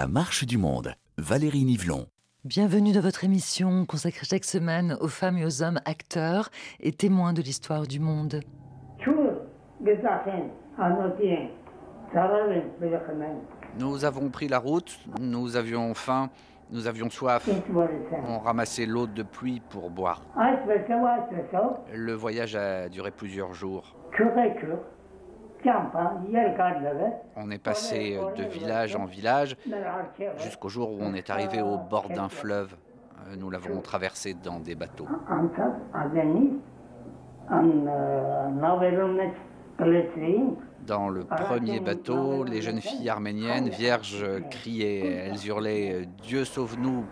La marche du monde, Valérie Nivelon. Bienvenue dans votre émission consacrée chaque semaine aux femmes et aux hommes acteurs et témoins de l'histoire du monde. Nous avons pris la route, nous avions faim, nous avions soif. On ramassait l'eau de pluie pour boire. Le voyage a duré plusieurs jours. On est passé de village en village jusqu'au jour où on est arrivé au bord d'un fleuve. Euh, nous l'avons traversé dans des bateaux. Dans le premier bateau, les jeunes filles arméniennes, vierges, criaient, elles hurlaient Dieu sauve-nous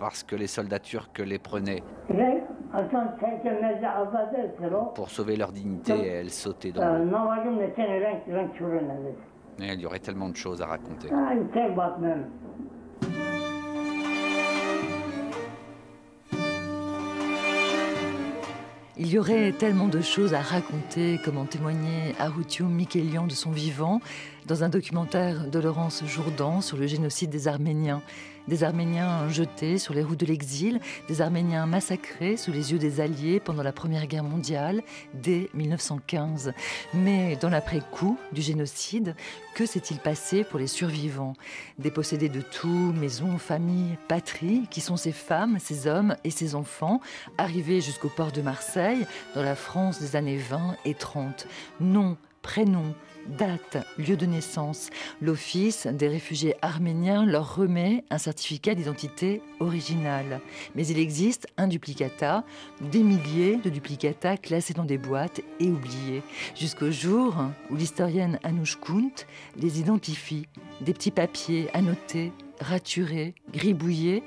parce que les soldats turcs les prenaient. Pour sauver leur dignité, elles sautaient dans l'eau. il y aurait tellement de choses à raconter. Il y aurait tellement de choses à raconter, comme en témoignait Arutio Mikelian de son vivant dans un documentaire de Laurence Jourdan sur le génocide des Arméniens. Des Arméniens jetés sur les routes de l'exil, des Arméniens massacrés sous les yeux des Alliés pendant la Première Guerre mondiale dès 1915. Mais dans l'après-coup du génocide, que s'est-il passé pour les survivants? Dépossédés de tout, maison, famille, patrie, qui sont ces femmes, ces hommes et ces enfants, arrivés jusqu'au port de Marseille, dans la France des années 20 et 30 Non, prénom, date, lieu de naissance. L'Office des réfugiés arméniens leur remet un certificat d'identité original. Mais il existe un duplicata, des milliers de duplicata classés dans des boîtes et oubliés, jusqu'au jour où l'historienne Anouche Kunt les identifie. Des petits papiers annotés, raturés, gribouillés,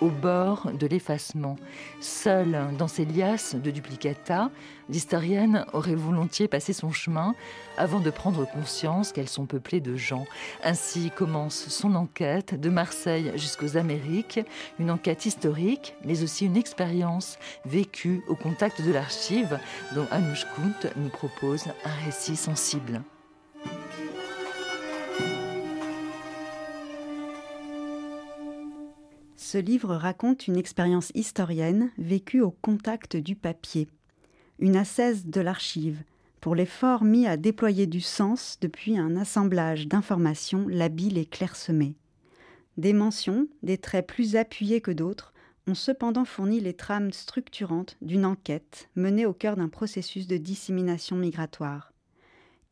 au bord de l'effacement. Seule dans ces liasses de duplicata, l'historienne aurait volontiers passé son chemin avant de prendre conscience qu'elles sont peuplées de gens. Ainsi commence son enquête de Marseille jusqu'aux Amériques, une enquête historique, mais aussi une expérience vécue au contact de l'archive dont Anouche Kunt nous propose un récit sensible. Ce livre raconte une expérience historienne vécue au contact du papier, une ascèse de l'archive, pour l'effort mis à déployer du sens depuis un assemblage d'informations labile et clairsemé. Des mentions, des traits plus appuyés que d'autres, ont cependant fourni les trames structurantes d'une enquête menée au cœur d'un processus de dissémination migratoire.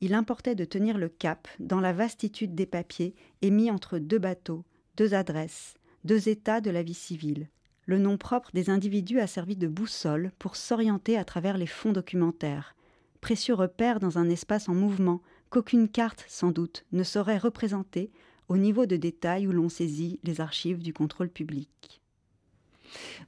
Il importait de tenir le cap dans la vastitude des papiers émis entre deux bateaux, deux adresses, deux états de la vie civile. Le nom propre des individus a servi de boussole pour s'orienter à travers les fonds documentaires, précieux repère dans un espace en mouvement qu'aucune carte, sans doute, ne saurait représenter au niveau de détail où l'on saisit les archives du contrôle public.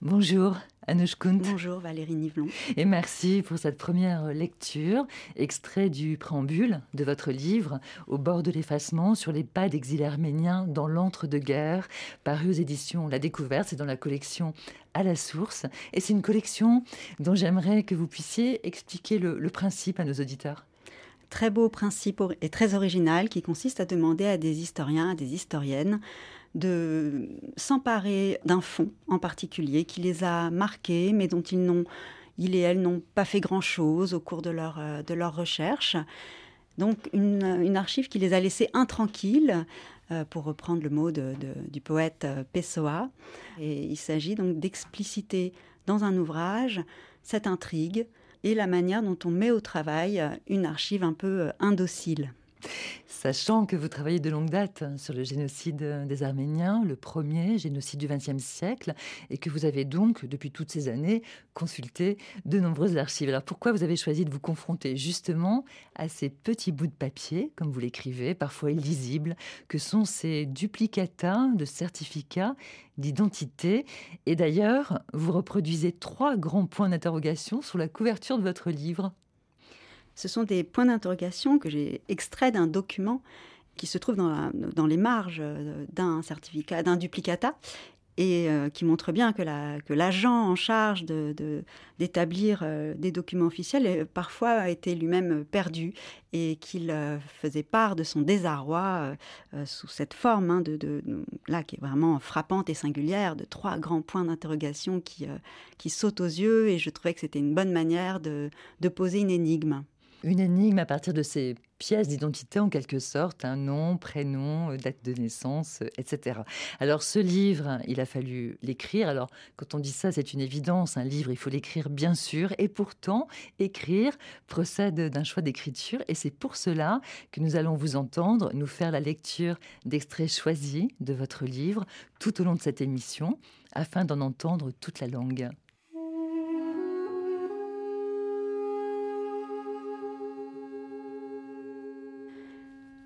Bonjour, Anouche Kunt. Bonjour, Valérie Nivelon. Et merci pour cette première lecture, extrait du préambule de votre livre, Au bord de l'effacement, sur les pas d'exil arménien dans l'entre-deux-guerres, paru aux éditions La Découverte, c'est dans la collection À la source. Et c'est une collection dont j'aimerais que vous puissiez expliquer le principe à nos auditeurs très beau principe et très original qui consiste à demander à des historiens, à des historiennes de s'emparer d'un fond en particulier qui les a marqués, mais dont ils n'ont, il et elles n'ont pas fait grand-chose au cours de leur, euh, de leur recherche. Donc une, une, archive qui les a laissés intranquilles, euh, pour reprendre le mot de, du poète euh, Pessoa. Et il s'agit donc d'expliciter dans un ouvrage cette intrigue et la manière dont on met au travail une archive un peu indocile. Sachant que vous travaillez de longue date sur le génocide des Arméniens, le premier génocide du XXe siècle, et que vous avez donc, depuis toutes ces années, consulté de nombreuses archives. Alors pourquoi vous avez choisi de vous confronter justement à ces petits bouts de papier, comme vous l'écrivez, parfois illisibles, que sont ces duplicata de certificats d'identité? Et d'ailleurs, vous reproduisez trois grands points d'interrogation sur la couverture de votre livre. Ce sont des points d'interrogation que j'ai extraits d'un document qui se trouve dans, les marges d'un certificat, d'un duplicata, et qui montre bien que l'agent en charge d'établir de, des documents officiels parfois a été lui-même perdu et qu'il faisait part de son désarroi sous cette forme hein, de, là qui est vraiment frappante et singulière de trois grands points d'interrogation qui sautent aux yeux et je trouvais que c'était une bonne manière de poser une énigme. Une énigme à partir de ces pièces d'identité en quelque sorte, un nom, prénom, euh, date de naissance, euh, etc. Alors ce livre, il a fallu l'écrire. Alors quand on dit ça, c'est une évidence. Un livre, il faut l'écrire bien sûr. Et pourtant, écrire procède d'un choix d'écriture. Et c'est pour cela que nous allons vous entendre nous faire la lecture d'extraits choisis de votre livre tout au long de cette émission, afin d'en entendre toute la langue.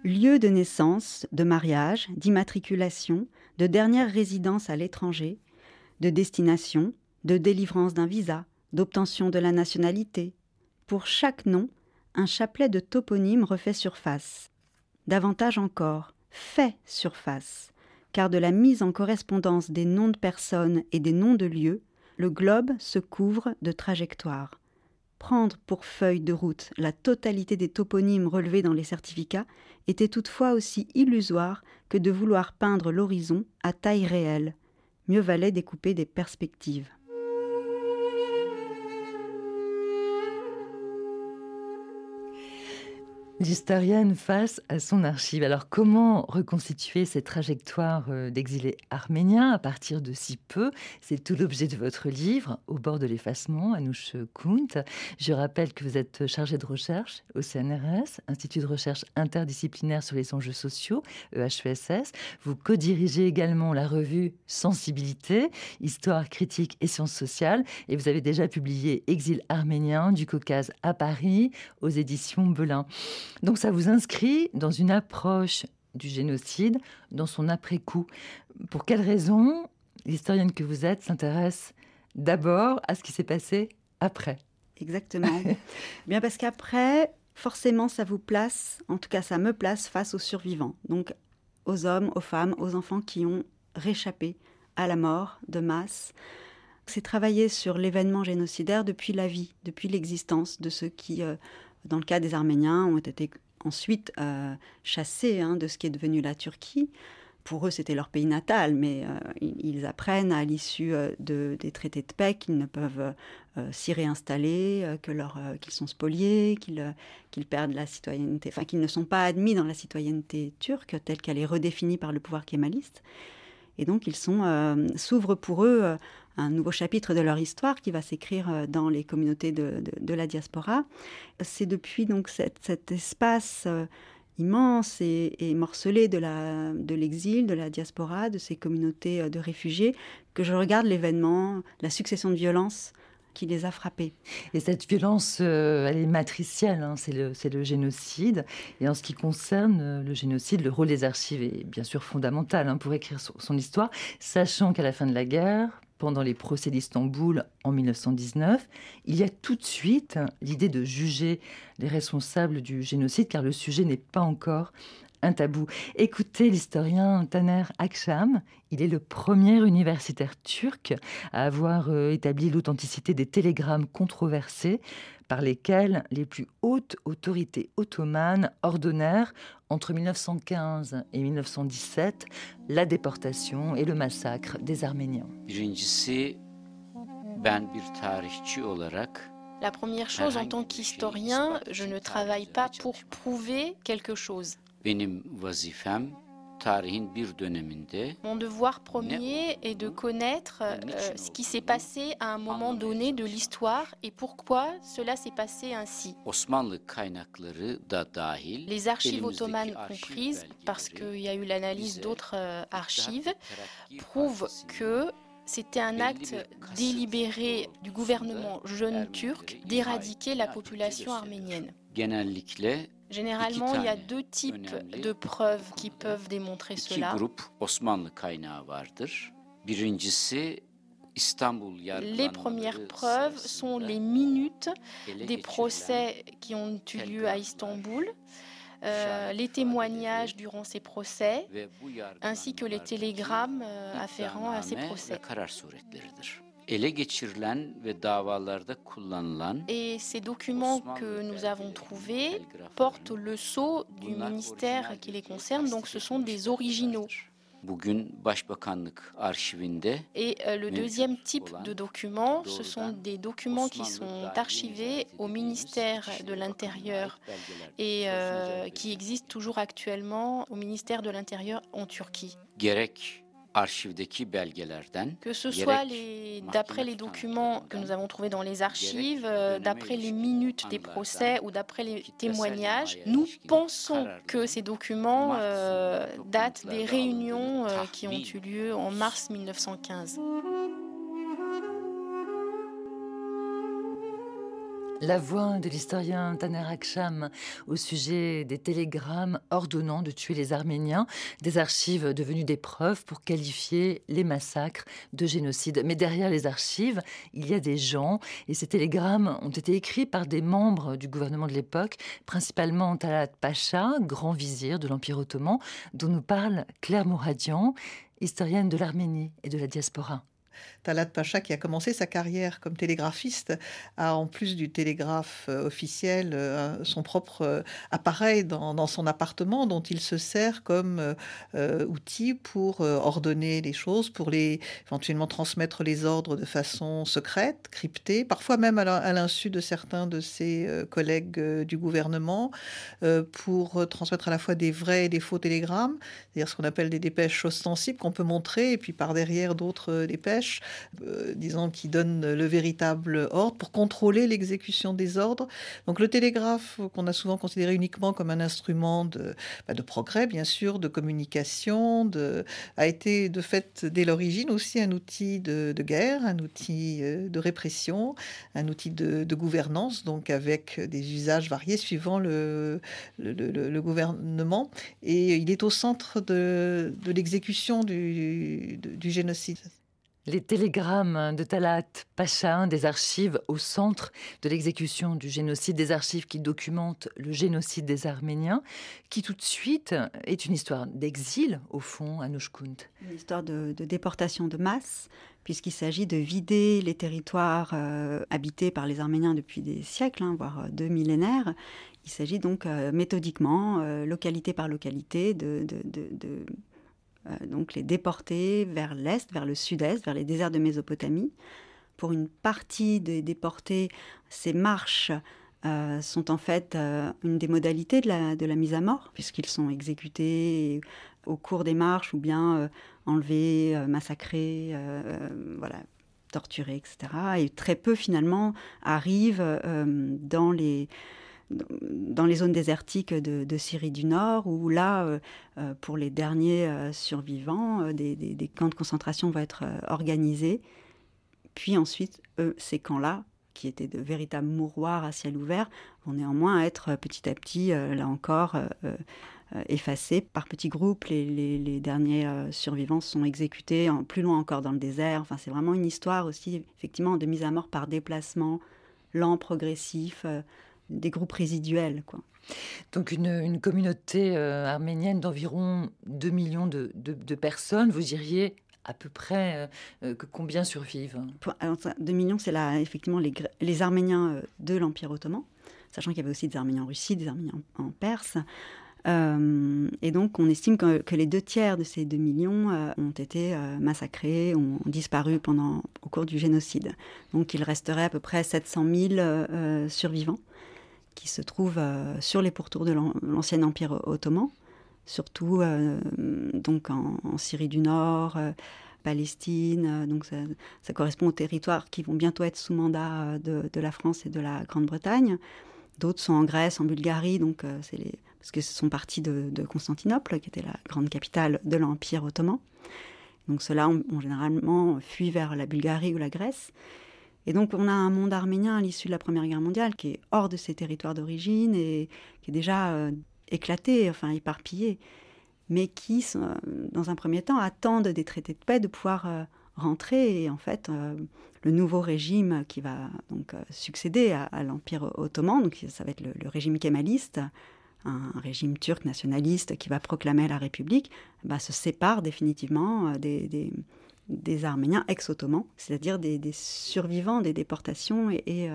Lieu de naissance, de mariage, d'immatriculation, de dernière résidence à l'étranger, de destination, de délivrance d'un visa, d'obtention de la nationalité. Pour chaque nom, un chapelet de toponymes refait surface. Davantage encore, fait surface, car de la mise en correspondance des noms de personnes et des noms de lieux, le globe se couvre de trajectoires. Prendre pour feuille de route la totalité des toponymes relevés dans les certificats était toutefois aussi illusoire que de vouloir peindre l'horizon à taille réelle. Mieux valait découper des perspectives. L'historienne face à son archive. Alors comment reconstituer cette trajectoire euh, d'exilés arméniens à partir de si peu? C'est tout l'objet de votre livre, Au bord de l'effacement, Anouche Kunt. Je rappelle que vous êtes chargée de recherche au CNRS, Institut de recherche interdisciplinaire sur les enjeux sociaux, EHESS. Vous co-dirigez également la revue Sensibilité, Histoire critique et sciences sociales. Et vous avez déjà publié Exil arménien du Caucase à Paris aux éditions Belin. Donc ça vous inscrit dans une approche du génocide, dans son après-coup. Pour quelle raison l'historienne que vous êtes s'intéresse d'abord à ce qui s'est passé après? Exactement. Bien parce qu'après, forcément, ça vous place, en tout cas ça me place face aux survivants. Donc aux hommes, aux femmes, aux enfants qui ont réchappé à la mort de masse. C'est travailler sur l'événement génocidaire depuis la vie, depuis l'existence de ceux qui euh, dans le cas des Arméniens, ont été ensuite euh, chassés hein, de ce qui est devenu la Turquie. Pour eux, c'était leur pays natal, mais euh, ils apprennent à l'issue euh, de, des traités de paix qu'ils ne peuvent s'y réinstaller, qu'ils sont spoliés, qu'ils perdent la citoyenneté, enfin qu'ils ne sont pas admis dans la citoyenneté turque telle qu'elle est redéfinie par le pouvoir kémaliste. Et donc, ils sont s'ouvrent pour eux un nouveau chapitre de leur histoire qui va s'écrire euh, dans les communautés de, la diaspora. C'est depuis donc cet, espace euh, immense et, morcelé de l'exil, de, la diaspora, de ces communautés euh, de réfugiés, que je regarde l'événement, la succession de violences qui les a frappés. Et cette violence, elle est matricielle, hein, c'est le, génocide. Et en ce qui concerne le génocide, le rôle des archives est bien sûr fondamental hein, pour écrire son histoire, sachant qu'à la fin de la guerre, pendant les procès d'Istanbul en 1919, il y a tout de suite l'idée de juger les responsables du génocide, car le sujet n'est pas encore un tabou. Écoutez l'historien Taner Aksham, il est le premier universitaire turc à avoir euh, établi l'authenticité des télégrammes controversés par lesquels les plus hautes autorités ottomanes ordonnèrent entre 1915 et 1917 la déportation et le massacre des Arméniens. La première chose, en tant qu'historien, je ne travaille pas pour prouver quelque chose. Mon devoir premier est de connaître euh, ce qui s'est passé à un moment donné de l'histoire et pourquoi cela s'est passé ainsi. Les archives ottomanes comprises, parce qu'il y a eu l'analyse d'autres euh, archives, prouvent que c'était un acte délibéré du gouvernement jeune turc d'éradiquer la population arménienne. Généralement, il y a deux types de preuves qui peuvent démontrer cela. Les premières preuves sont les minutes des procès qui ont eu lieu à Istanbul. les témoignages durant ces procès, ainsi que les télégrammes afférents à ces procès. Et ces documents que nous avons trouvés portent le sceau du ministère qui les concerne, donc ce sont des originaux. Et euh, le deuxième type de documents, ce sont des documents qui sont archivés au ministère de l'Intérieur et euh, qui existent toujours actuellement au ministère de l'Intérieur en Turquie. Que ce soit d'après les documents que nous avons trouvés dans les archives, euh, d'après les minutes des procès ou d'après les témoignages, nous pensons que ces documents euh, datent des réunions euh, qui ont eu lieu en mars 1915. La voix de l'historien Taner Aksham au sujet des télégrammes ordonnant de tuer les Arméniens, des archives devenues des preuves pour qualifier les massacres de génocide. Mais derrière les archives, il y a des gens et ces télégrammes ont été écrits par des membres du gouvernement de l'époque, principalement Talat Pacha, grand vizir de l'Empire ottoman, dont nous parle Claire Mouradian, historienne de l'Arménie et de la diaspora. Talat Pacha, qui a commencé sa carrière comme télégraphiste, a en plus du télégraphe euh, officiel euh, son propre euh, appareil dans, son appartement dont il se sert comme outil pour ordonner les choses, pour les, éventuellement transmettre les ordres de façon secrète, cryptée, parfois même à l'insu de certains de ses collègues du gouvernement, pour transmettre à la fois des vrais et des faux télégrammes, c'est-à-dire ce qu'on appelle des dépêches ostensibles qu'on peut montrer, et puis par derrière d'autres dépêches euh, disons, qui donne le véritable ordre pour contrôler l'exécution des ordres. Donc le télégraphe, qu'on a souvent considéré uniquement comme un instrument de, bah, progrès, bien sûr, de communication, a été de fait dès l'origine aussi un outil de, guerre, un outil euh, de répression, un outil de, gouvernance, donc avec des usages variés suivant le, gouvernement. Et il est au centre de, l'exécution du génocide. Les télégrammes de Talat Pacha, des archives au centre de l'exécution du génocide, des archives qui documentent le génocide des Arméniens, qui tout de suite est une histoire d'exil, au fond, à Nouchkount. Une histoire de, déportation de masse, puisqu'il s'agit de vider les territoires euh, habités par les Arméniens depuis des siècles, hein, voire euh, deux millénaires. Il s'agit donc euh, méthodiquement, localité par localité, de donc les déportés vers l'est, vers le sud-est, vers les déserts de Mésopotamie. Pour une partie des déportés, ces marches euh, sont en fait euh, une des modalités de la, de la mise à mort, puisqu'ils sont exécutés au cours des marches ou bien enlevés, massacrés, voilà, torturés, etc. Et très peu finalement arrivent dans les dans les zones désertiques de, Syrie du Nord, où là, euh, euh, pour les derniers euh, survivants, des, camps de concentration vont être organisés. Puis ensuite, ces camps-là, qui étaient de véritables mouroirs à ciel ouvert, vont néanmoins être petit à petit, là encore, effacés par petits groupes. Les, derniers survivants sont exécutés plus loin encore dans le désert. Enfin, c'est vraiment une histoire aussi, effectivement, de mise à mort par déplacement lent, progressif des groupes résiduels. Quoi. Donc une, communauté euh, arménienne d'environ 2 millions de, personnes, vous diriez à peu près euh, euh, que combien survivent? 2 millions, c'est là effectivement les, les Arméniens de l'Empire ottoman, sachant qu'il y avait aussi des Arméniens en Russie, des Arméniens en Perse. Euh, et donc, on estime que, les deux tiers de ces 2 millions euh, ont été euh, massacrés, ont, disparu pendant, au cours du génocide. Donc, il resterait à peu près 700 000 survivants qui se trouvent sur les pourtours de l'ancien empire ottoman, surtout donc en, Syrie du Nord. Palestine, donc ça, correspond aux territoires qui vont bientôt être sous mandat de, de la France et de la Grande-Bretagne. D'autres sont en Grèce, en Bulgarie, donc c'est parce que ce sont partis de, Constantinople, qui était la grande capitale de l'Empire ottoman. Donc ceux-là ont, généralement fui vers la Bulgarie ou la Grèce. Et donc on a un monde arménien à l'issue de la Première Guerre mondiale qui est hors de ses territoires d'origine et qui est déjà euh, éclaté, enfin éparpillé, mais qui, euh, dans un premier temps, attendent des traités de paix de pouvoir euh, rentrer. Et en fait, le nouveau régime qui va donc succéder à, l'Empire ottoman, donc ça va être le, régime kémaliste, un régime turc nationaliste qui va proclamer la République, bah, se sépare définitivement des, Arméniens ex-ottomans, c'est-à-dire des, survivants des déportations et,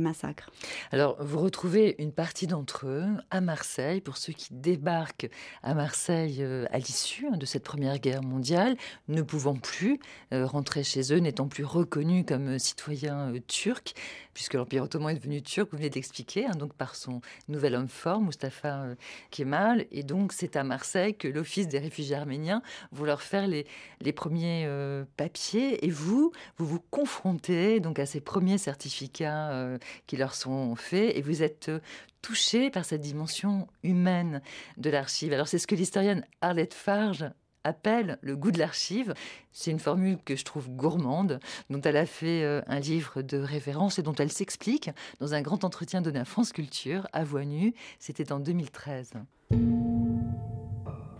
massacres. Alors, vous retrouvez une partie d'entre eux à Marseille, pour ceux qui débarquent à Marseille euh, à l'issue hein, de cette Première Guerre mondiale, ne pouvant plus euh, rentrer chez eux, n'étant plus reconnus comme euh, citoyens turcs, puisque l'Empire ottoman est devenu turc, vous venez d'expliquer, hein, donc par son nouvel homme fort, Mustafa Kemal. Et donc, c'est à Marseille que l'Office des réfugiés arméniens vous leur faire les premiers papiers. Et vous, vous vous confrontez donc à ces premiers certificats qui leur sont faits et vous êtes euh, touché par cette dimension humaine de l'archive. Alors c'est ce que l'historienne Arlette Farge appelle le goût de l'archive. C'est une formule que je trouve gourmande, dont elle a fait euh, un livre de référence et dont elle s'explique dans un grand entretien donné à France Culture à Voix Nue. C'était en 2013.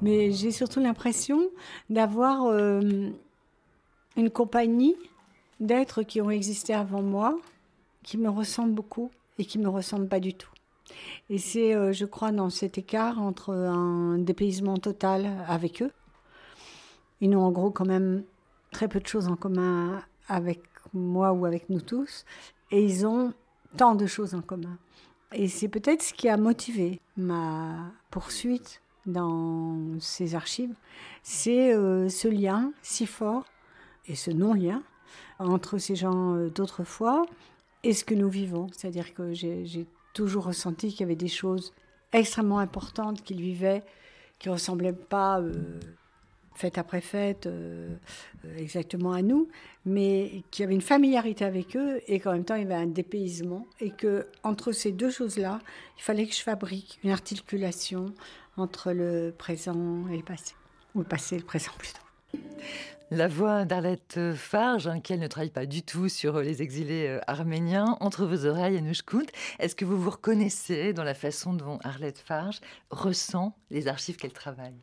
Mais j'ai surtout l'impression d'avoir euh, une compagnie d'êtres qui ont existé avant moi, qui me ressemblent beaucoup et qui me ressemblent pas du tout. Et c'est, euh, je crois, dans cet écart entre un dépaysement total avec eux. Ils n'ont en gros quand même très peu de choses en commun avec moi ou avec nous tous, et ils ont tant de choses en commun. Et c'est peut-être ce qui a motivé ma poursuite dans ces archives, c'est euh, ce lien si fort et ce non-lien entre ces gens euh, d'autrefois et ce que nous vivons. C'est-à-dire que j'ai toujours ressenti qu'il y avait des choses extrêmement importantes qu'ils vivaient, qui ne ressemblaient pas euh, fête après fête euh, exactement à nous, mais qu'il y avait une familiarité avec eux et qu'en même temps il y avait un dépaysement et que entre ces deux choses-là, il fallait que je fabrique une articulation entre le présent et le passé, ou le passé et le présent plutôt. La voix d'Arlette Farge, hein, qui elle ne travaille pas du tout sur les exilés euh, arméniens, entre vos oreilles, Anouche Kunt. Est-ce que vous vous reconnaissez dans la façon dont Arlette Farge ressent les archives qu'elle travaille?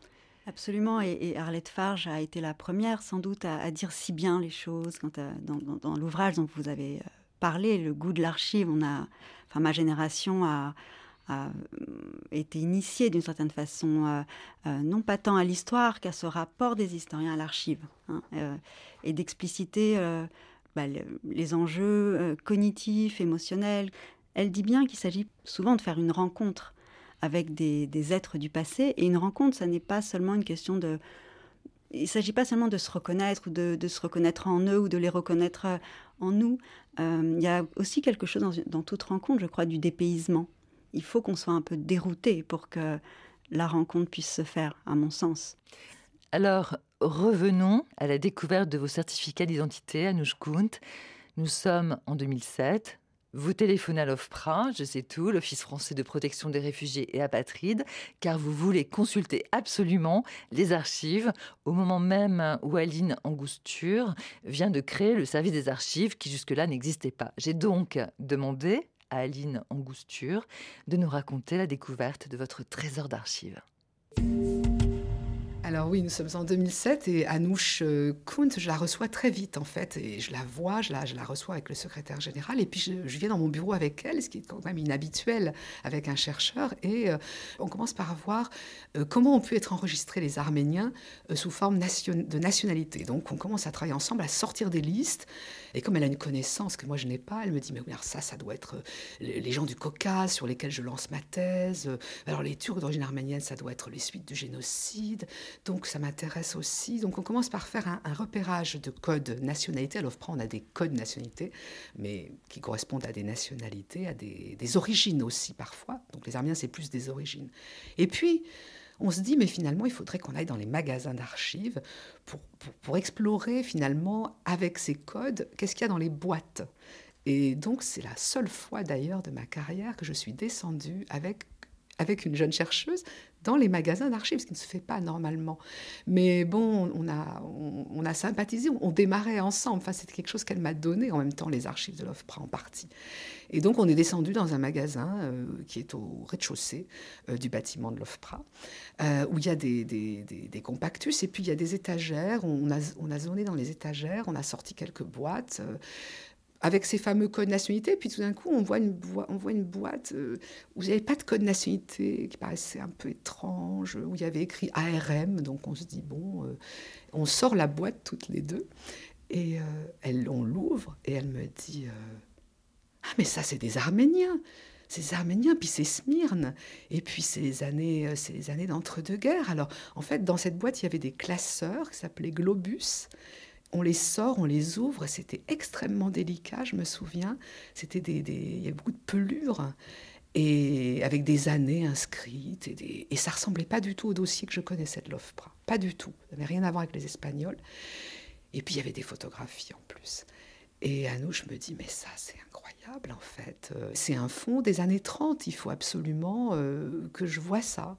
Absolument, et, Arlette Farge a été la première sans doute à, dire si bien les choses. Euh, dans, l'ouvrage dont vous avez euh, parlé, le goût de l'archive, on a, enfin ma génération a, a euh, été initié d'une certaine façon, euh, euh, non pas tant à l'histoire qu'à ce rapport des historiens à l'archive, hein, et d'expliciter bah, les enjeux cognitifs, émotionnels. Elle dit bien qu'il s'agit souvent de faire une rencontre avec des, êtres du passé, et une rencontre, ça n'est pas seulement une question de... Il ne s'agit pas seulement de se reconnaître ou de, se reconnaître en eux ou de les reconnaître en nous. il y a aussi quelque chose dans, dans toute rencontre, je crois, du dépaysement il faut qu'on soit un peu dérouté pour que la rencontre puisse se faire, à mon sens. Alors, revenons à la découverte de vos certificats d'identité à Kunt. Nous sommes en 2007. Vous téléphonez à l'OFPRA, je sais tout, l'Office français de protection des réfugiés et apatrides, car vous voulez consulter absolument les archives au moment même où Aline Angusture vient de créer le service des archives qui jusque-là n'existait pas. J'ai donc demandé à Aline Angousture de nous raconter la découverte de votre trésor d'archives. Alors oui, nous sommes en 2007 et Anouche euh, Kunt, je la reçois très vite en fait et je la vois, je la, je la reçois avec le secrétaire général et puis je, viens dans mon bureau avec elle, ce qui est quand même inhabituel avec un chercheur et euh, on commence par voir euh, comment on peut être enregistré les Arméniens sous forme de nationalité. Donc on commence à travailler ensemble, à sortir des listes et comme elle a une connaissance que moi je n'ai pas, elle me dit mais alors ça, ça doit être les gens du Caucase sur lesquels je lance ma thèse. Alors les Turcs d'origine arménienne, ça doit être les suites du génocide. Donc ça m'intéresse aussi. Donc on commence par faire un, repérage de codes nationalité. À l'OFPRA, on a des codes nationalité, mais qui correspondent à des nationalités, à des, origines aussi parfois. Donc les Arméniens, c'est plus des origines. Et puis, on se dit, mais finalement, il faudrait qu'on aille dans les magasins d'archives pour, pour, explorer finalement avec ces codes, qu'est-ce qu'il y a dans les boîtes. Et donc, c'est la seule fois d'ailleurs de ma carrière que je suis descendue avec avec une jeune chercheuse dans les magasins d'archives, ce qui ne se fait pas normalement. Mais bon, on a, on, a sympathisé, on démarrait ensemble. Enfin, c'était quelque chose qu'elle m'a donné en même temps, les archives de l'OFPRA en partie. Et donc, on est descendu dans un magasin euh, qui est au rez-de-chaussée euh, du bâtiment de l'OFPRA, euh, où il y a des, des, des, compactus et puis il y a des étagères. On a, on a zoné dans les étagères, on a sorti quelques boîtes avec ces fameux codes nationalité. Puis tout d'un coup, on voit une, boîte euh, où il n'y avait pas de code nationalité, qui paraissait un peu étrange, où il y avait écrit ARM. Donc on se dit, bon, euh, on sort la boîte toutes les deux. Et euh, elle, on l'ouvre et elle me dit, ah mais ça c'est des Arméniens ces Arméniens, puis c'est Smyrne, et puis ces années, ces années d'entre-deux-guerres. Alors, en fait, dans cette boîte, il y avait des classeurs qui s'appelaient Globus, on les sort, on les ouvre, c'était extrêmement délicat, je me souviens. C'était des, il y avait beaucoup de pelures et avec des années inscrites et, des, et ça ressemblait pas du tout au dossier que je connaissais de l'OFPRA, pas du tout. Ça n'avait rien à voir avec les Espagnols. Et puis il y avait des photographies en plus. Et à nous, je me dis, mais ça, c'est incroyable en fait. Euh, c'est un fond des années 30, il faut absolument euh, que je vois ça.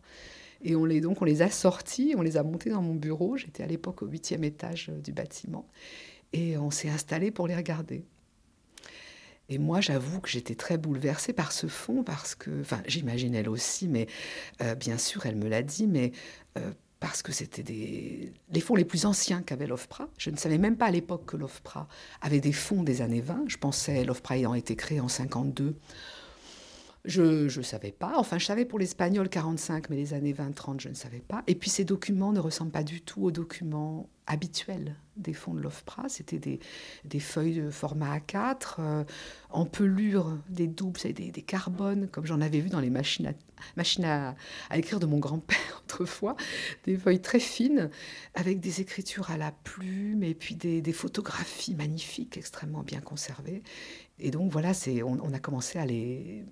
Et on les, donc, on les a sortis, on les a montés dans mon bureau. J'étais à l'époque au huitième étage euh, du bâtiment. Et on s'est installé pour les regarder. Et moi, j'avoue que j'étais très bouleversée par ce fond, parce que, enfin, j'imagine elle aussi, mais euh, bien sûr, elle me l'a dit, mais euh, parce que c'était des... les fonds les plus anciens qu'avait l'OFPRA. Je ne savais même pas à l'époque que l'OFPRA avait des fonds des années 20. Je pensais l'OFPRA ayant été créé en 52 je ne savais pas. Enfin, je savais pour l'espagnol 45, mais les années 20-30, je ne savais pas. Et puis ces documents ne ressemblent pas du tout aux documents habituels des fonds de l'OFPRA. C'était des, des, feuilles de format A4, euh, en pelure, des doubles, des, des carbones, comme j'en avais vu dans les machines à, machines à, écrire de mon grand-père autrefois. Des feuilles très fines, avec des écritures à la plume, et puis des, photographies magnifiques, extrêmement bien conservées. Et donc voilà, on, on, a commencé à les,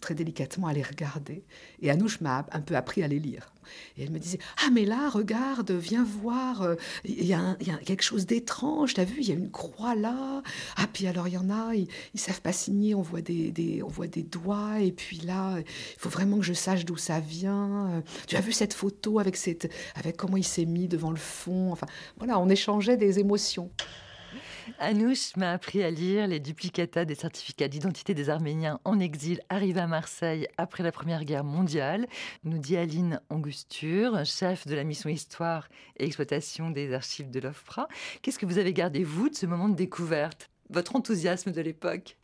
très délicatement à les regarder. Et Anouche m'a un peu appris à les lire. Et elle me disait Ah, mais là, regarde, viens voir, euh, il y, a quelque chose d'étrange, t'as vu, il y a une croix là. Ah, puis alors il y en a, ils, ne savent pas signer, on voit des, on voit des doigts, et puis là, il faut vraiment que je sache d'où ça vient. Euh, tu as vu cette photo avec, cette, avec comment il s'est mis devant le fond Enfin, voilà, on échangeait des émotions. Anouche m'a appris à lire les duplicata des certificats d'identité des Arméniens en exil arrivés à Marseille après la Première Guerre mondiale, nous dit Aline Angusture, chef de la mission Histoire et Exploitation des archives de l'OFPRA. Qu'est-ce que vous avez gardé, vous, de ce moment de découverte Votre enthousiasme de l'époque?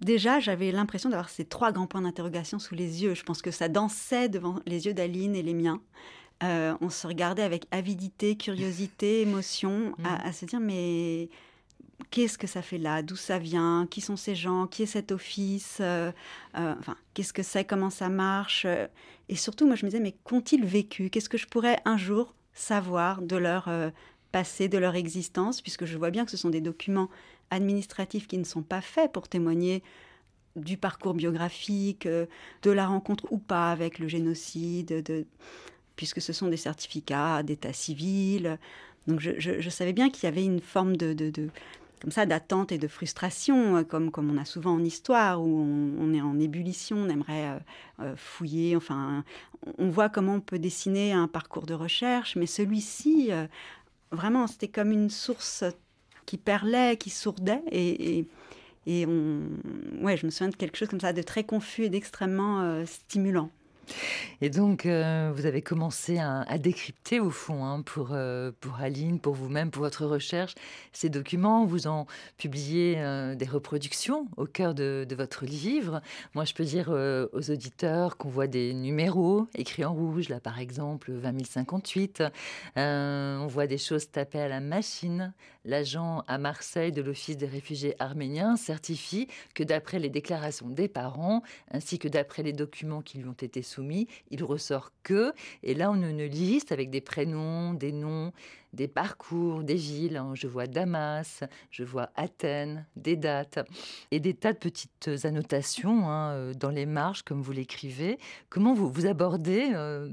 Déjà, j'avais l'impression d'avoir ces trois grands points d'interrogation sous les yeux. Je pense que ça dansait devant les yeux d'Aline et les miens. Euh, on se regardait avec avidité, curiosité, émotion, à, se dire mais qu'est-ce que ça fait là, d'où ça vient, qui sont ces gens, qui est cet office, euh, euh, enfin, qu'est-ce que c'est, comment ça marche? Euh, et surtout, moi, je me disais, mais qu'ont-ils vécu? Qu'est-ce que je pourrais un jour savoir de leur passé, de leur existence, puisque je vois bien que ce sont des documents administratifs qui ne sont pas faits pour témoigner du parcours biographique, de la rencontre ou pas avec le génocide, de, puisque ce sont des certificats d'état civil. Donc je, savais bien qu'il y avait une forme de, comme ça d'attente et de frustration, euh, comme, comme on a souvent en histoire, où on, est en ébullition, on aimerait euh, euh, fouiller, enfin, on voit comment on peut dessiner un parcours de recherche, mais celui-ci, vraiment, c'était comme une source qui perlait, qui sourdait, et, et, on, ouais, je me souviens de quelque chose comme ça, de très confus et d'extrêmement stimulant. Et donc, euh, vous avez commencé à, décrypter, au fond, hein, pour, euh, pour Aline, pour vous-même, pour votre recherche, ces documents. Vous en publiez euh, des reproductions au cœur de, de, votre livre. Moi, je peux dire aux auditeurs qu'on voit des numéros écrits en rouge, là, par exemple, 20 058. on voit des choses tapées à la machine. L'agent à Marseille de l'Office des réfugiés arméniens certifie que d'après les déclarations des parents, ainsi que d'après les documents qui lui ont été soumis, il ressort que, et là on a une liste avec des prénoms, des noms, des parcours, des villes. Hein. Je vois Damas, je vois Athènes, des dates et des tas de petites annotations hein, euh, dans les marges, comme vous l'écrivez. Comment vous, vous abordez euh,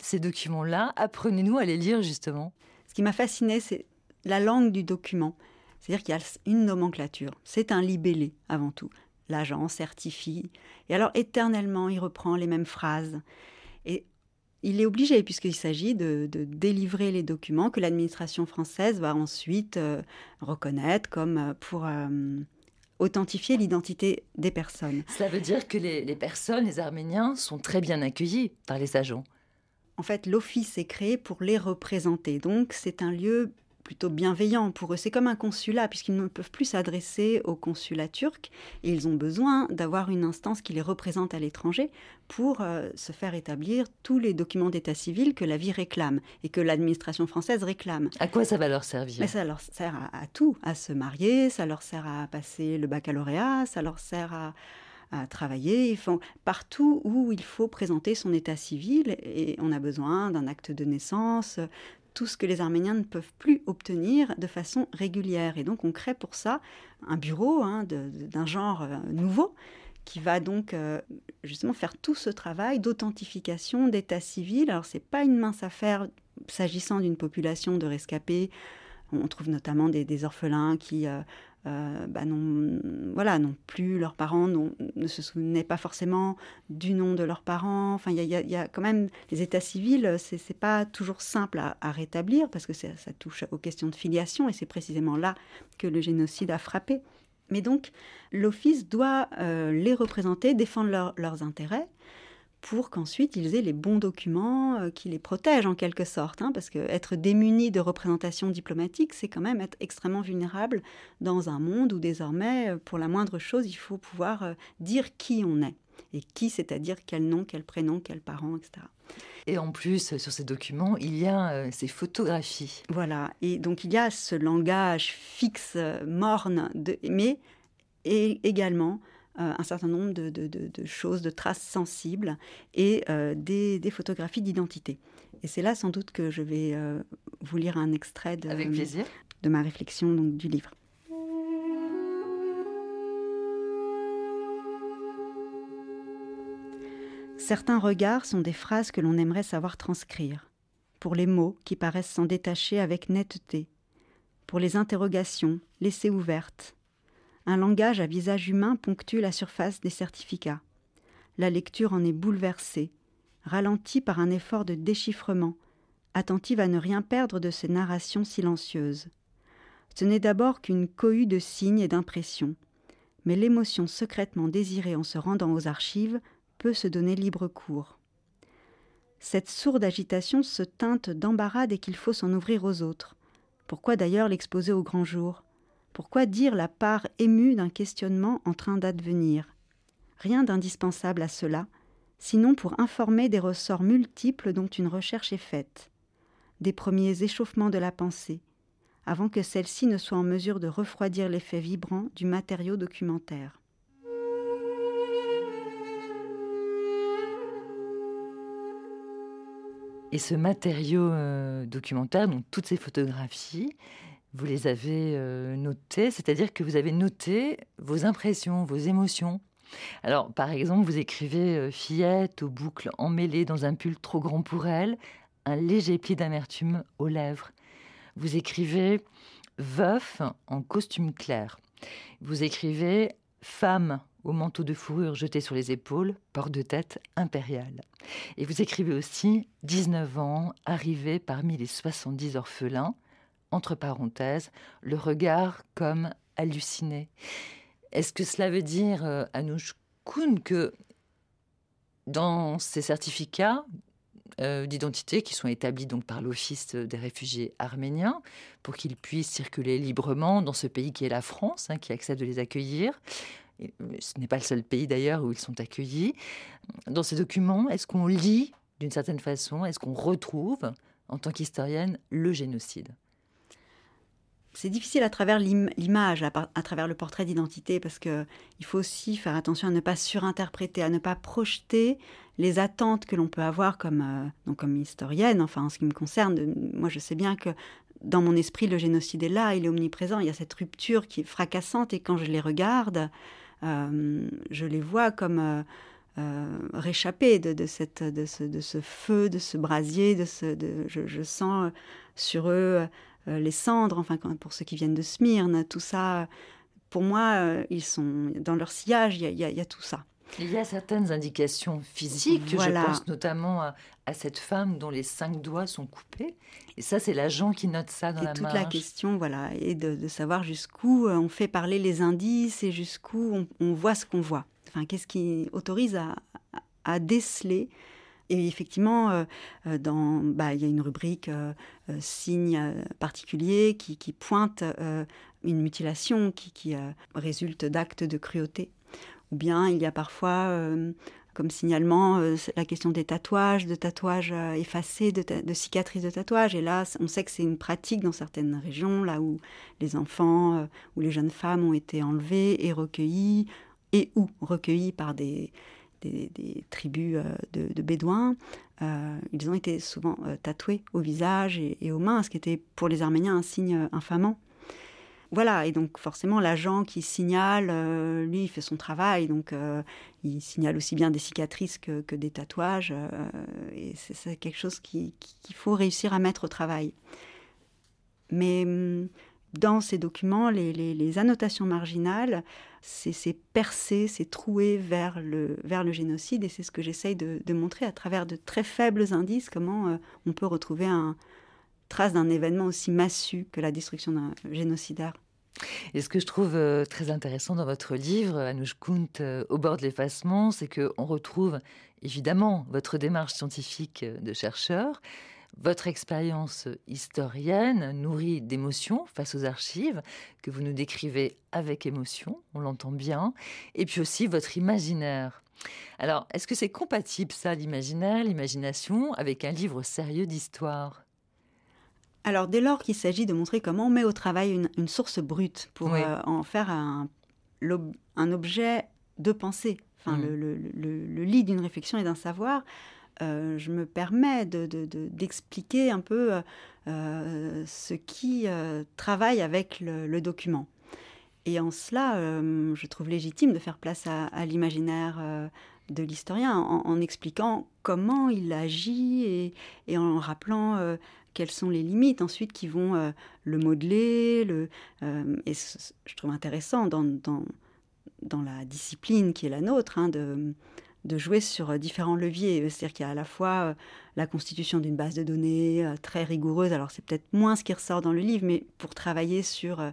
ces documents-là? Apprenez-nous à les lire justement. Ce qui m'a fasciné, c'est la langue du document. C'est-à-dire qu'il y a une nomenclature. C'est un libellé avant tout l'agent certifie. Et alors éternellement, il reprend les mêmes phrases. Et il est obligé, puisqu'il s'agit de, délivrer les documents que l'administration française va ensuite euh, reconnaître comme euh, pour euh, authentifier l'identité des personnes. Cela veut dire que les, les personnes, les Arméniens, sont très bien accueillis par les agents. En fait, l'office est créé pour les représenter. Donc, c'est un lieu plutôt bienveillant pour eux. C'est comme un consulat, puisqu'ils ne peuvent plus s'adresser au consulat turc, et ils ont besoin d'avoir une instance qui les représente à l'étranger pour euh, se faire établir tous les documents d'état civil que la vie réclame et que l'administration française réclame. À quoi ça va leur servir? Mais Ça leur sert à, tout, à se marier, ça leur sert à passer le baccalauréat, ça leur sert à, à travailler. Ils font partout où il faut présenter son état civil et on a besoin d'un acte de naissance, tout ce que les Arméniens ne peuvent plus obtenir de façon régulière. Et donc on crée pour ça un bureau hein, d'un genre euh, nouveau qui va donc euh, justement faire tout ce travail d'authentification d'état civil. Alors c'est pas une mince affaire s'agissant d'une population de rescapés. On trouve notamment des, orphelins qui euh, euh, bah non, voilà, non plus leurs parents ne se souvenaient pas forcément du nom de leurs parents. Enfin, il y, a, quand même les états civils, c'est, pas toujours simple à, rétablir parce que ça touche aux questions de filiation et c'est précisément là que le génocide a frappé. Mais donc, l'Office doit euh, les représenter, défendre leurs intérêts pour qu'ensuite ils aient les bons documents euh, qui les protègent en quelque sorte. Hein, parce que être démuni de représentation diplomatique, c'est quand même être extrêmement vulnérable dans un monde où désormais, euh, pour la moindre chose, il faut pouvoir euh, dire qui on est. Et qui, c'est-à-dire quel nom, quel prénom, quels parents, etc. Et en plus, sur ces documents, il y a ces photographies. Voilà, et donc il y a ce langage fixe, morne, de, mais et également euh, un certain nombre de, choses, de traces sensibles et euh, des, photographies d'identité. Et c'est là sans doute que je vais euh, vous lire un extrait de, Avec plaisir. de ma réflexion donc, du livre. Certains regards sont des phrases que l'on aimerait savoir transcrire, pour les mots qui paraissent s'en détacher avec netteté, pour les interrogations laissées ouvertes, un langage à visage humain ponctue la surface des certificats. La lecture en est bouleversée, ralentie par un effort de déchiffrement, attentive à ne rien perdre de ces narrations silencieuses. Ce n'est d'abord qu'une cohue de signes et d'impressions, mais l'émotion secrètement désirée en se rendant aux archives peut se donner libre cours. Cette sourde agitation se teinte d'embarras dès qu'il faut s'en ouvrir aux autres. Pourquoi d'ailleurs l'exposer au grand jour? Pourquoi dire la part émue d'un questionnement en train d'advenir? Rien d'indispensable à cela, sinon pour informer des ressorts multiples dont une recherche est faite, des premiers échauffements de la pensée, avant que celle-ci ne soit en mesure de refroidir l'effet vibrant du matériau documentaire. Et ce matériau euh, documentaire, donc toutes ces photographies, vous les avez euh, notées, c'est-à-dire que vous avez noté vos impressions, vos émotions. Alors, par exemple, vous écrivez euh, fillette aux boucles emmêlées dans un pull trop grand pour elle, un léger pli d'amertume aux lèvres. Vous écrivez veuf en costume clair. Vous écrivez femme au manteau de fourrure jeté sur les épaules, port de tête impérial. Et vous écrivez aussi 19 ans, arrivé parmi les 70 orphelins, entre parenthèses, le regard comme halluciné. Est-ce que cela veut dire, euh, que dans ces certificats euh, d'identité qui sont établis donc par l'Office des réfugiés arméniens pour qu'ils puissent circuler librement dans ce pays qui est la France, hein, qui accepte de les accueillir, ce n'est pas le seul pays d'ailleurs où ils sont accueillis. Dans ces documents, est-ce qu'on lit d'une certaine façon, est-ce qu'on retrouve, en tant qu'historienne, le génocide? C'est difficile à travers l'image, à, travers le portrait d'identité, parce que il faut aussi faire attention à ne pas surinterpréter, à ne pas projeter les attentes que l'on peut avoir comme, euh, donc comme historienne. Enfin, en ce qui me concerne, moi, je sais bien que dans mon esprit, le génocide est là, il est omniprésent. Il y a cette rupture qui est fracassante, et quand je les regarde, euh, je les vois comme euh, réchappés de, ce, feu, de ce brasier. De ce, je, sens sur eux les cendres, enfin pour ceux qui viennent de Smyrne, tout ça, pour moi, euh, ils sont dans leur sillage, il y, a, tout ça. Il y a certaines indications physiques, je pense notamment à, cette femme dont les cinq doigts sont coupés. Et ça, c'est l'agent qui note ça dans et la toute la question, voilà, et de, savoir jusqu'où euh, on fait parler les indices et jusqu'où on, voit ce qu'on voit. Enfin, qu'est-ce qui autorise à, à déceler Et effectivement, dans, bah, il y a une rubrique signe particulier qui, qui pointe une mutilation qui, résulte d'actes de cruauté. Ou bien il y a parfois comme signalement euh, la question des tatouages, de tatouages euh, effacés, de, cicatrices de tatouages. Et là, on sait que c'est une pratique dans certaines régions, là où les enfants euh, ou les jeunes femmes ont été enlevés et recueillis, et ou recueillis par des, des, tribus de, bédouins. ils ont été souvent tatoués au visage et, aux mains, ce qui était pour les Arméniens un signe infamant. Voilà, et donc forcément, l'agent qui signale, euh, lui, il fait son travail, donc euh, il signale aussi bien des cicatrices que, des tatouages, euh, et c'est quelque chose qu'il faut réussir à mettre au travail. Mais hum, dans ces documents, les, annotations marginales, c'est percé, c'est troué vers le, génocide, et c'est ce que j'essaye de, montrer à travers de très faibles indices, comment on peut retrouver un, trace d'un événement aussi massu que la destruction d'un génocidaire. Et ce que je trouve euh, très intéressant dans votre livre, Anouch Kunt, euh, Au bord de l'effacement, c'est qu'on retrouve évidemment votre démarche scientifique de chercheur, votre expérience historienne nourrie d'émotions face aux archives que vous nous décrivez avec émotion, on l'entend bien, et puis aussi votre imaginaire. Alors, est-ce que c'est compatible ça, l'imaginaire, l'imagination, avec un livre sérieux d'histoire? Alors dès lors qu'il s'agit de montrer comment on met au travail une, source brute pour euh, en faire un, un, objet de pensée, enfin mm. le, lit d'une réflexion et d'un savoir, euh, je me permets d'expliquer de, un peu euh, ce qui travaille avec le, document. Et en cela, je trouve légitime de faire place à, l'imaginaire de l'historien en, expliquant comment il agit et, en rappelant quelles sont les limites ensuite qui vont euh, le modeler. Le, euh, et je trouve intéressant dans, la discipline qui est la nôtre hein, de, de jouer sur différents leviers. C'est-à-dire qu'il y a à la fois euh, la constitution d'une base de données très rigoureuse, alors c'est peut-être moins ce qui ressort dans le livre, mais pour travailler sur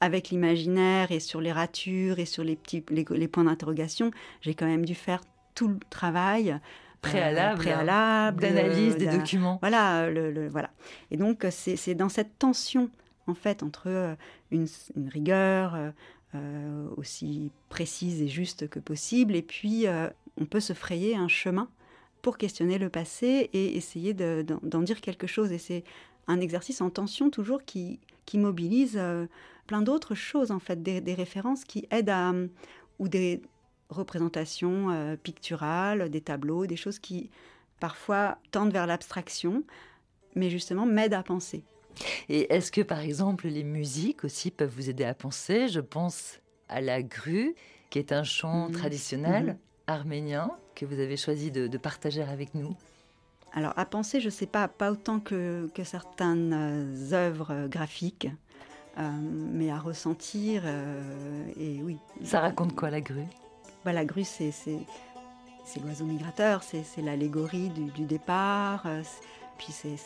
avec l'imaginaire et sur les ratures et sur les, petits, les, les points d'interrogation, j'ai quand même dû faire tout le travail préalable, préalable d'analyse des documents. Voilà, le, voilà. Et donc c'est dans cette tension en fait entre euh, une, rigueur euh, euh, aussi précise et juste que possible, et puis on peut se frayer un chemin pour questionner le passé et essayer d'en dire quelque chose. Et c'est un exercice en tension toujours qui, qui mobilise plein d'autres choses en fait, des, des, références qui aident à ou des, représentations euh, picturales, des tableaux, des choses qui parfois tendent vers l'abstraction, mais justement m'aident à penser. Et est-ce que par exemple les musiques aussi peuvent vous aider à penser? Je pense à la grue, qui est un chant mhm. traditionnel mhm. Arménien que vous avez choisi de, partager avec nous. Alors à penser, je ne sais pas, pas autant que, que certaines euh, œuvres graphiques, euh, mais à ressentir, et oui. Ça raconte quoi la grue? Bah, la grue, c'est l'oiseau migrateur, c'est l'allégorie du, départ, euh, puis c'est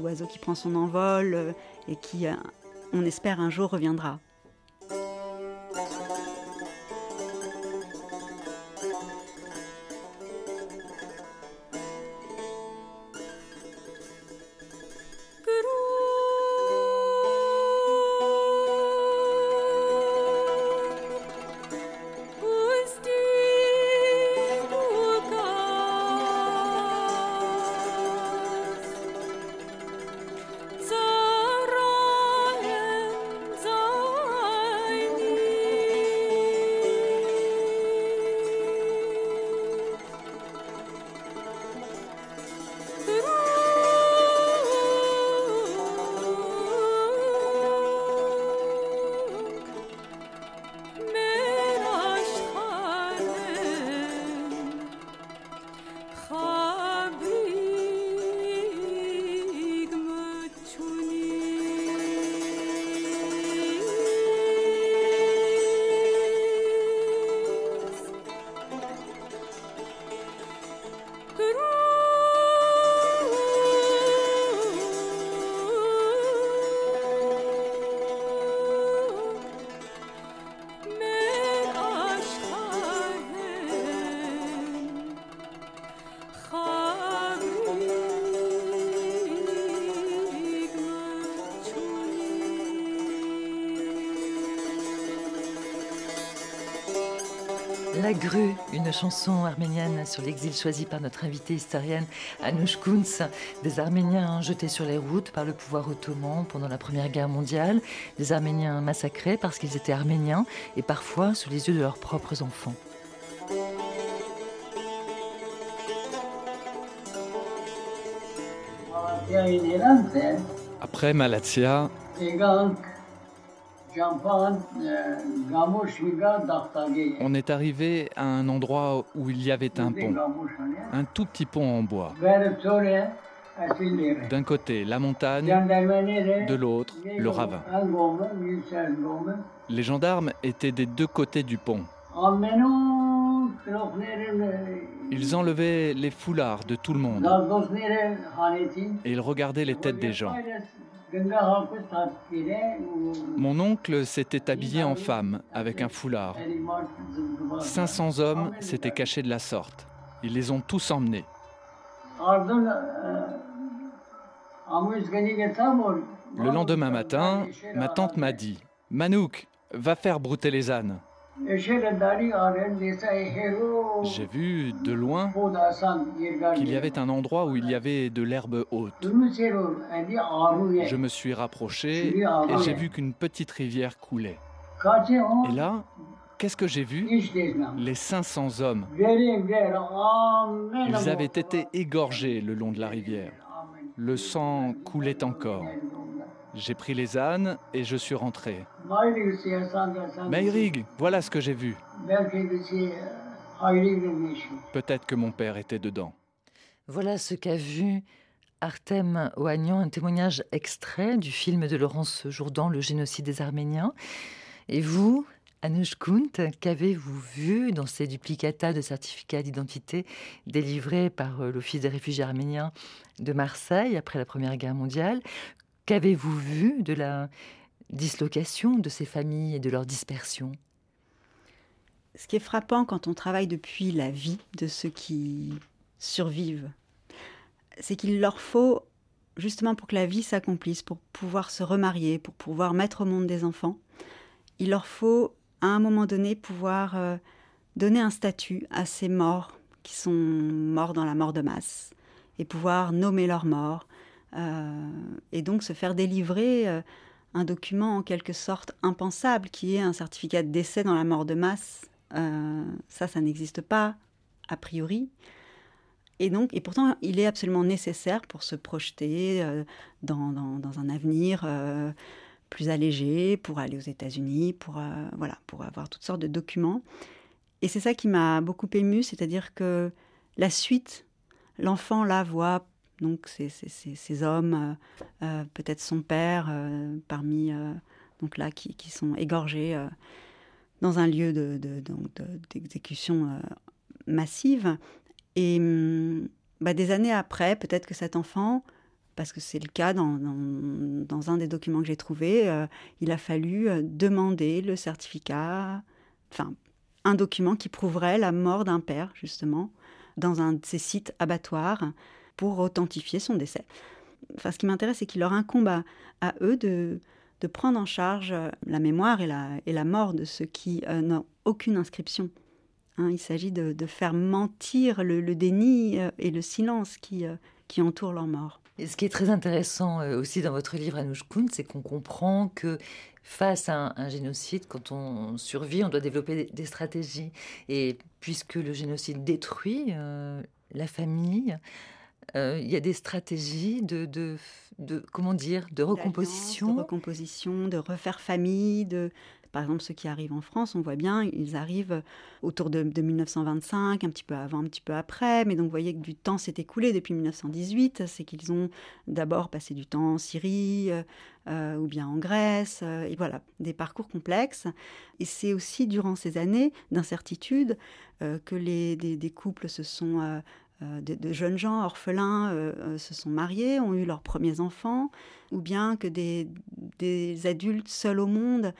l'oiseau qui prend son envol euh, et qui, euh, on espère, un jour reviendra. La Grue, une chanson arménienne sur l'exil choisi par notre invitée historienne Anouch Kunz. Des Arméniens jetés sur les routes par le pouvoir ottoman pendant la Première Guerre mondiale, des Arméniens massacrés parce qu'ils étaient arméniens et parfois sous les yeux de leurs propres enfants. Après Malatia, on est arrivé à un endroit où il y avait un pont, un tout petit pont en bois. D'un côté, la montagne, de l'autre, le ravin. Les gendarmes étaient des deux côtés du pont. Ils enlevaient les foulards de tout le monde et ils regardaient les têtes des gens. Mon oncle s'était habillé en femme avec un foulard. 500 hommes s'étaient cachés de la sorte. Ils les ont tous emmenés. Le lendemain matin, ma tante m'a dit Manouk, va faire brouter les ânes. J'ai vu de loin qu'il y avait un endroit où il y avait de l'herbe haute. Je me suis rapproché et j'ai vu qu'une petite rivière coulait. Et là, qu'est-ce que j'ai vu? Les 500 hommes. Ils avaient été égorgés le long de la rivière. Le sang coulait encore. J'ai pris les ânes et je suis rentré. Meirig, voilà ce que j'ai vu. Peut-être que mon père était dedans. Voilà ce qu'a vu Artem Oagnan, un témoignage extrait du film de Laurence Jourdan, Le génocide des Arméniens. Et vous, Anouch Kunt, qu'avez-vous vu dans ces duplicata de certificats d'identité délivrés par euh, l'Office des réfugiés arméniens de Marseille après la Première Guerre mondiale? Qu'avez-vous vu de la dislocation de ces familles et de leur dispersion? Ce qui est frappant quand on travaille depuis la vie de ceux qui survivent, c'est qu'il leur faut, justement pour que la vie s'accomplisse, pour pouvoir se remarier, pour pouvoir mettre au monde des enfants, il leur faut à un moment donné pouvoir euh, donner un statut à ces morts qui sont morts dans la mort de masse et pouvoir nommer leurs morts, et donc se faire délivrer euh, un document en quelque sorte impensable qui est un certificat de décès dans la mort de masse. Euh, ça, ça n'existe pas a priori. Et donc, et pourtant, il est absolument nécessaire pour se projeter dans, dans, un avenir plus allégé, pour aller aux États-Unis, pour voilà, pour avoir toutes sortes de documents. Et c'est ça qui m'a beaucoup ému, c'est-à-dire que la suite, l'enfant là voit donc ces, ces, hommes, euh, euh, peut-être son père, euh, parmi donc là qui, qui, sont égorgés dans un lieu d'exécution de, de, massive. Et hum, bah, des années après, peut-être que cet enfant, parce que c'est le cas dans, dans, dans, un des documents que j'ai trouvé, il a fallu demander le certificat, enfin un document qui prouverait la mort d'un père, justement, dans un de ces sites abattoirs pour authentifier son décès. Enfin, ce qui m'intéresse, c'est qu'il leur incombe à, eux de, de, prendre en charge euh, la mémoire et la, et la mort de ceux qui euh, n'ont aucune inscription. Hein, il s'agit de, de, faire mentir le, déni euh, et le silence qui, qui entourent leur mort. Et ce qui est très intéressant aussi dans votre livre Anouch Kuhn, c'est qu'on comprend que face à un, génocide, quand on survit, on doit développer des, stratégies. Et puisque le génocide détruit la famille, euh, il y a des stratégies de, de, de comment dire, de recomposition. De recomposition, de refaire famille, de, par exemple, ceux qui arrivent en France, on voit bien, ils arrivent autour de, 1925, un petit peu avant, un petit peu après. Mais donc, vous voyez que du temps s'est écoulé depuis 1918. C'est qu'ils ont d'abord passé du temps en Syrie euh, ou bien en Grèce. Euh, et voilà, des parcours complexes. Et c'est aussi durant ces années d'incertitude que les, des, des, couples se sont euh, de, jeunes gens orphelins euh, euh, se sont mariés, ont eu leurs premiers enfants, ou bien que des, adultes seuls au monde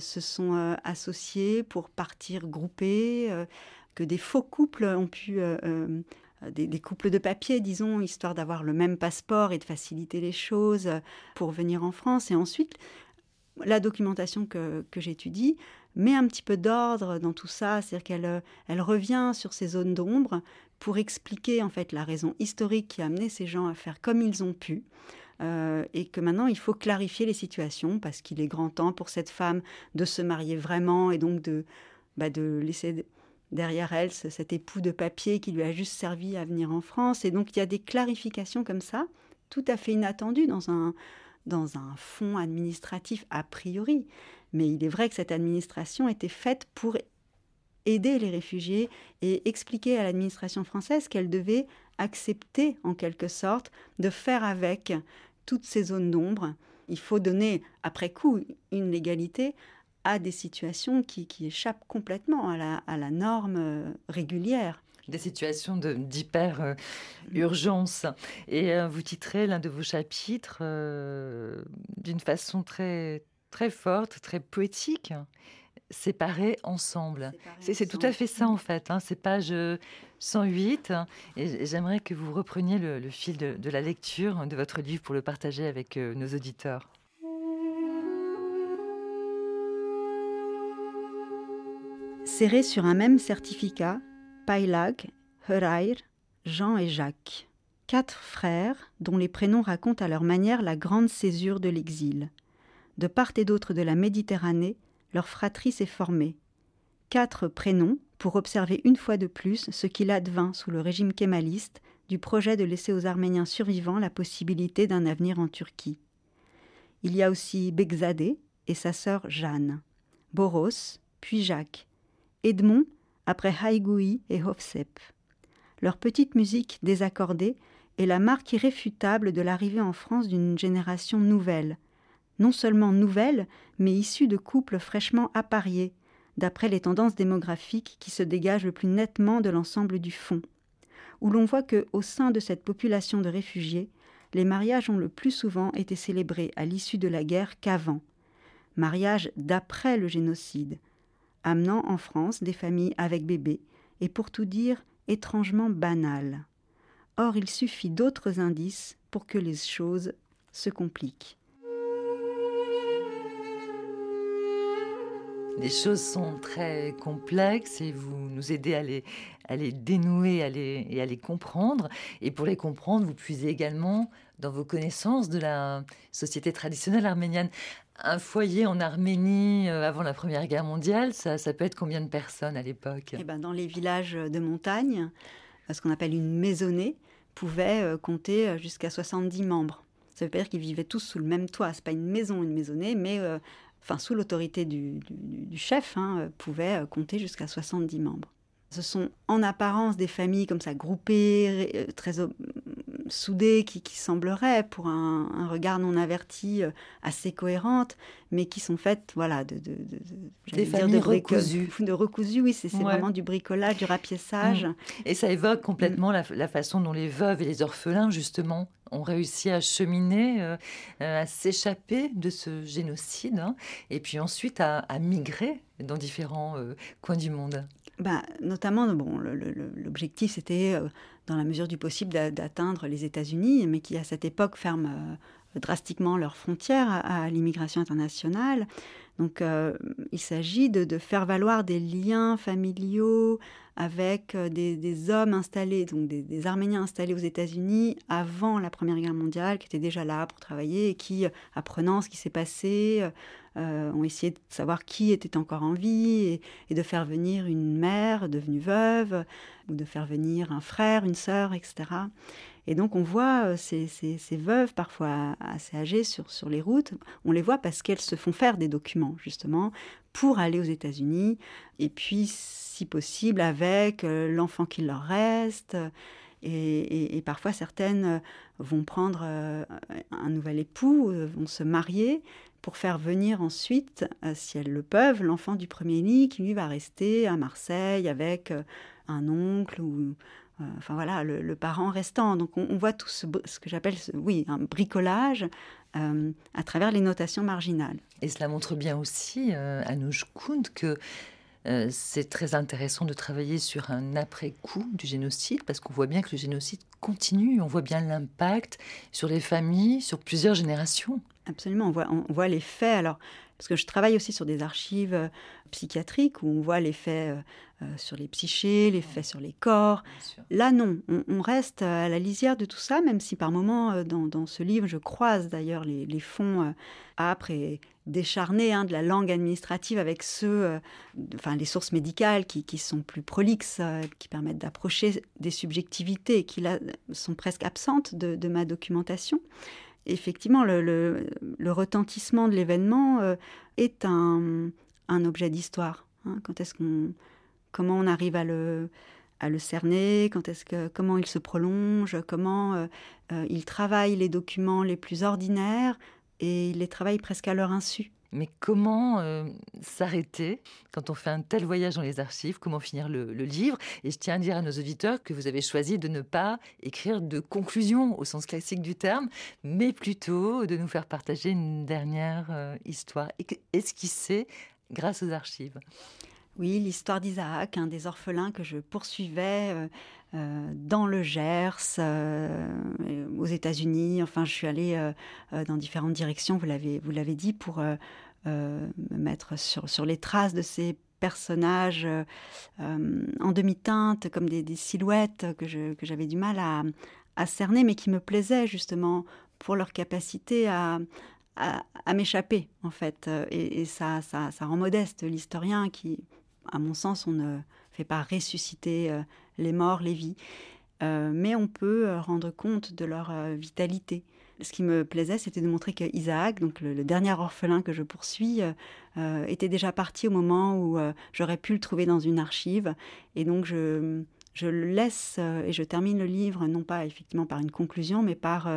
se sont associés pour partir groupés, que des faux couples ont pu... Des, couples de papier, disons, histoire d'avoir le même passeport et de faciliter les choses pour venir en France. Et ensuite, la documentation que j'étudie met un petit peu d'ordre dans tout ça, c'est-à-dire qu'elle elle revient sur ces zones d'ombre pour expliquer en fait la raison historique qui a amené ces gens à faire comme ils ont pu. et que maintenant il faut clarifier les situations parce qu'il est grand temps pour cette femme de se marier vraiment et donc de, bah, de laisser derrière elle cet époux de papier qui lui a juste servi à venir en France. Et donc il y a des clarifications comme ça, tout à fait inattendues dans un, dans un fonds administratif a priori. Mais il est vrai que cette administration était faite pour aider les réfugiés et expliquer à l'administration française qu'elle devait accepter en quelque sorte de faire avec toutes ces zones d'ombre. Il faut donner après coup une légalité à des situations qui, échappent complètement à la, norme euh, régulière des situations d'hyper-urgence. et euh, vous titrez l'un de vos chapitres euh, d'une façon très, très forte, très poétique. Séparés ensemble. C'est tout à fait ça en fait. Hein, c'est page 108. Et j'aimerais que vous repreniez le, fil de, de, la lecture de votre livre pour le partager avec nos auditeurs. serrés sur un même certificat, Pailag, Herair, Jean et Jacques. Quatre frères dont les prénoms racontent à leur manière la grande césure de l'exil. De part et d'autre de la Méditerranée, leur fratrie s'est formée. Quatre prénoms pour observer une fois de plus ce qu'il advint sous le régime kémaliste du projet de laisser aux Arméniens survivants la possibilité d'un avenir en Turquie. Il y a aussi Begzadeh et sa sœur Jeanne, Boros, puis Jacques, Edmond après Haïgoui et Hofsep. Leur petite musique désaccordée est la marque irréfutable de l'arrivée en France d'une génération nouvelle, non seulement nouvelle, mais issue de couples fraîchement appariés, d'après les tendances démographiques qui se dégagent le plus nettement de l'ensemble du fond, où l'on voit que, au sein de cette population de réfugiés, les mariages ont le plus souvent été célébrés à l'issue de la guerre qu'avant, mariages d'après le génocide, amenant en France des familles avec bébés, et pour tout dire étrangement banales. Or il suffit d'autres indices pour que les choses se compliquent. Les choses sont très complexes et vous nous aidez à les, dénouer à les, et à les comprendre. Et pour les comprendre, vous puisez également dans vos connaissances de la société traditionnelle arménienne un foyer en Arménie euh, avant la Première Guerre mondiale, ça, peut être combien de personnes à l'époque? Eh ben, Dans les villages de montagne, ce qu'on appelle une maisonnée, pouvait euh, compter jusqu'à 70 membres. Ça veut dire qu'ils vivaient tous sous le même toit. C'est pas une maison, une maisonnée, mais euh, enfin sous l'autorité du, chef, hein, pouvait compter jusqu'à 70 membres. Ce sont en apparence des familles comme ça groupées, très soudées qui, qui sembleraient, pour un, regard non averti, euh, assez cohérentes, mais qui sont faites, voilà, de, de, des familles recousues. De recousues, oui, c'est vraiment du bricolage, du rapiessage. Mm. Et ça évoque complètement la, façon dont les veuves et les orphelins, justement, ont réussi à cheminer, euh, euh, à s'échapper de ce génocide, hein, et puis ensuite à, migrer dans différents coins du monde. Bah, notamment, bon, l'objectif c'était, euh, dans la mesure du possible, d'atteindre les États-Unis, mais qui à cette époque ferment euh, drastiquement leurs frontières à, l'immigration internationale. Donc, euh, il s'agit de, faire valoir des liens familiaux avec des, hommes installés, donc des, Arméniens installés aux États-Unis avant la Première Guerre mondiale, qui étaient déjà là pour travailler et qui, apprenant ce qui s'est passé, euh, ont essayé de savoir qui était encore en vie et, de faire venir une mère devenue veuve, ou de faire venir un frère, une sœur, etc. Et donc on voit euh, ces, ces, veuves parfois assez âgées sur, sur les routes, on les voit parce qu'elles se font faire des documents justement pour aller aux États-Unis, et puis si possible avec euh, l'enfant qui leur reste. Et, et, parfois certaines vont prendre un nouvel époux, vont se marier, pour faire venir ensuite, euh, si elles le peuvent, l'enfant du premier lit qui lui va rester à Marseille avec euh, un oncle ou euh, enfin voilà le, parent restant. Donc on, voit tout ce, que j'appelle oui un bricolage à travers les notations marginales. Et cela montre bien aussi à Nouj que c'est très intéressant de travailler sur un après-coup du génocide parce qu'on voit bien que le génocide continue, on voit bien l'impact sur les familles, sur plusieurs générations. Absolument, on voit, on voit les faits. Alors, parce que je travaille aussi sur des archives euh, psychiatriques où on voit les faits euh, euh, sur les psychés, les faits sur les corps. Là, non, on, reste à la lisière de tout ça, même si par moments, dans, ce livre, je croise d'ailleurs les, fonds âpres et décharnés hein, de la langue administrative avec ceux, enfin les sources médicales qui, sont plus prolixes, qui permettent d'approcher des subjectivités qui là sont presque absentes de ma documentation effectivement, le, retentissement de l'événement euh, est un, objet d'histoire. Hein. Quand est-ce qu'on, comment on arrive à le, cerner, quand est-ce que, comment il se prolonge, comment euh, euh, il travaille les documents les plus ordinaires? Et il les travaille presque à leur insu. Mais comment euh, s'arrêter quand on fait un tel voyage dans les archives? Comment finir le, livre? Et je tiens à dire à nos auditeurs que vous avez choisi de ne pas écrire de conclusion au sens classique du terme, mais plutôt de nous faire partager une dernière euh, histoire. Esquissée grâce aux archives? Oui, l'histoire d'Isaac, un des orphelins que je poursuivais euh, dans le Gers, aux États-Unis. Enfin, je suis allée dans différentes directions, vous l'avez, dit, pour euh, me mettre sur, les traces de ces personnages euh, en demi-teinte, comme des, silhouettes que, j'avais du mal à, cerner, mais qui me plaisaient justement pour leur capacité à, m'échapper, en fait. Et, ça, rend modeste l'historien qui, à mon sens, on ne fait pas ressusciter euh, les morts, les vies, mais on peut rendre compte de leur vitalité ce qui me plaisait, c'était de montrer que Isaac, donc le, dernier orphelin que je poursuis, euh, euh, était déjà parti au moment où euh, j'aurais pu le trouver dans une archive. Et donc je, je le laisse et je termine le livre, non pas effectivement par une conclusion, mais par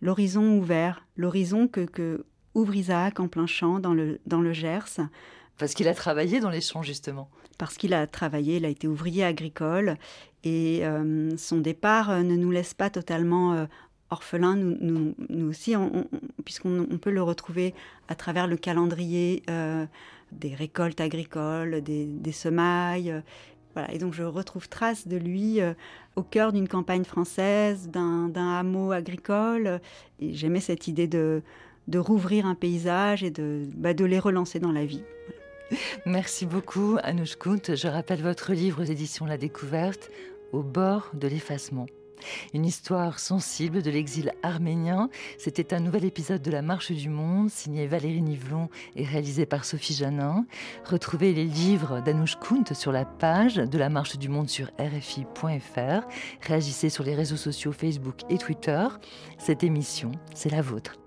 l'horizon ouvert, l'horizon que, que, ouvre Isaac en plein champ dans le, dans le Gers. Parce qu'il a travaillé dans les champs, justement. Parce qu'il a travaillé, il a été ouvrier agricole. Et son départ ne nous laisse pas totalement orphelin, nous, nous, aussi, puisqu'on peut le retrouver à travers le calendrier euh, des récoltes agricoles, des, semailles. Euh, voilà. Et donc je retrouve trace de lui euh, au cœur d'une campagne française, d'un hameau agricole. Et j'aimais cette idée de, rouvrir un paysage et bah, de les relancer dans la vie. Merci beaucoup, Anouche Kunt. Je rappelle votre livre aux éditions La Découverte, Au bord de l'effacement. Une histoire sensible de l'exil arménien. C'était un nouvel épisode de La Marche du Monde, signé Valérie Nivelon et réalisé par Sophie Janin. Retrouvez les livres d'Anouche Kunt sur la page de La Marche du Monde sur RFI.fr. Réagissez sur les réseaux sociaux Facebook et Twitter. Cette émission, c'est la vôtre.